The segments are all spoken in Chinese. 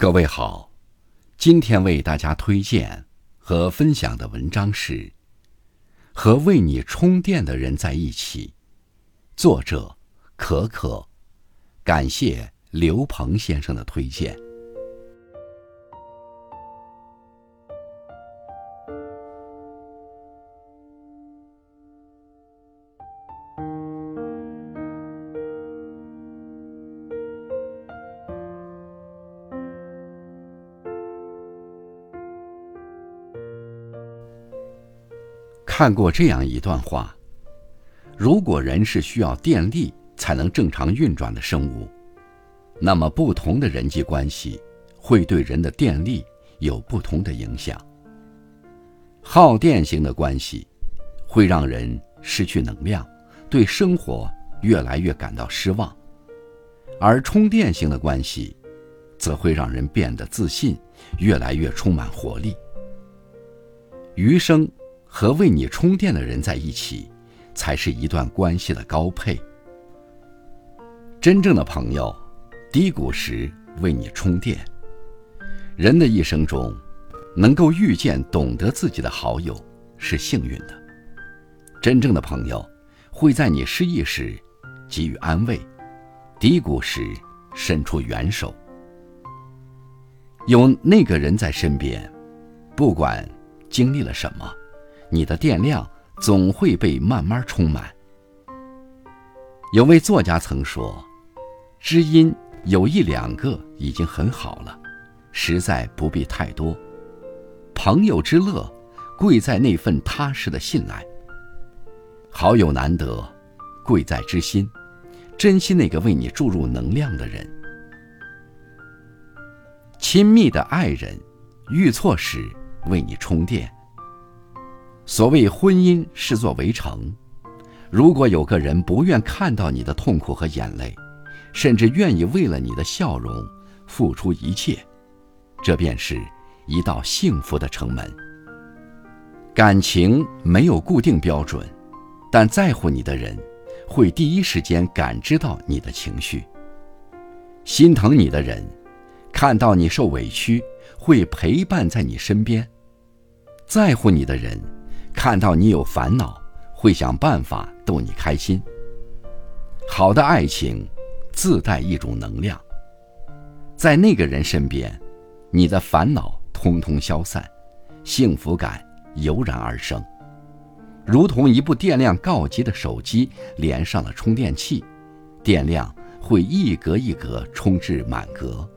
各位好，今天为大家推荐和分享的文章是《和为你充电的人在一起》，作者可可，感谢刘鹏先生的推荐。看过这样一段话：如果人是需要电力才能正常运转的生物，那么不同的人际关系会对人的电力有不同的影响。耗电型的关系会让人失去能量，对生活越来越感到失望；而充电型的关系则会让人变得自信，越来越充满活力。余生。和为你充电的人在一起，才是一段关系的高配。真正的朋友，低谷时为你充电。人的一生中，能够遇见懂得自己的好友是幸运的。真正的朋友，会在你失意时给予安慰，低谷时伸出援手。有那个人在身边，不管经历了什么。你的电量总会被慢慢充满。有位作家曾说：“知音有一两个已经很好了，实在不必太多。朋友之乐，贵在那份踏实的信赖。好友难得，贵在知心，珍惜那个为你注入能量的人。亲密的爱人，遇错时为你充电。”所谓婚姻是座围城，如果有个人不愿看到你的痛苦和眼泪，甚至愿意为了你的笑容付出一切，这便是一道幸福的城门。感情没有固定标准，但在乎你的人会第一时间感知到你的情绪。心疼你的人，看到你受委屈会陪伴在你身边。在乎你的人。看到你有烦恼，会想办法逗你开心。好的爱情自带一种能量，在那个人身边，你的烦恼通通消散，幸福感油然而生，如同一部电量告急的手机连上了充电器，电量会一格一格充至满格。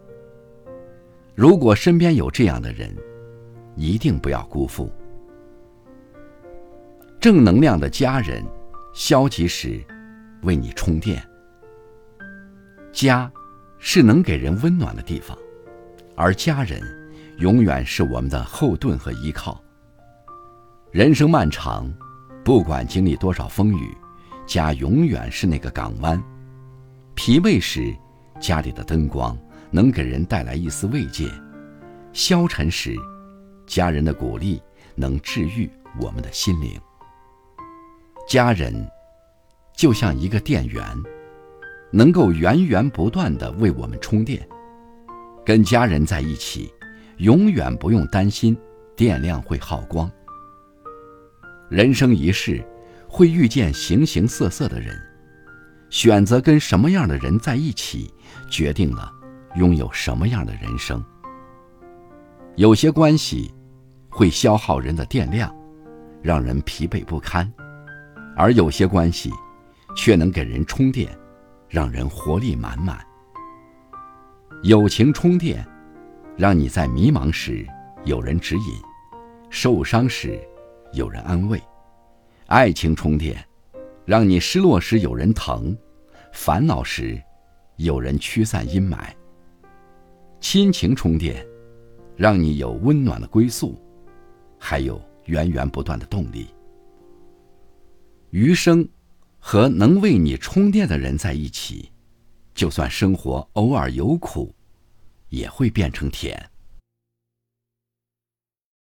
如果身边有这样的人，一定不要辜负。正能量的家人，消极时为你充电。家是能给人温暖的地方，而家人永远是我们的后盾和依靠。人生漫长，不管经历多少风雨，家永远是那个港湾。疲惫时，家里的灯光能给人带来一丝慰藉；消沉时，家人的鼓励能治愈我们的心灵。家人就像一个电源，能够源源不断的为我们充电。跟家人在一起，永远不用担心电量会耗光。人生一世，会遇见形形色色的人，选择跟什么样的人在一起，决定了拥有什么样的人生。有些关系会消耗人的电量，让人疲惫不堪。而有些关系，却能给人充电，让人活力满满。友情充电，让你在迷茫时有人指引，受伤时有人安慰；爱情充电，让你失落时有人疼，烦恼时有人驱散阴霾；亲情充电，让你有温暖的归宿，还有源源不断的动力。余生，和能为你充电的人在一起，就算生活偶尔有苦，也会变成甜。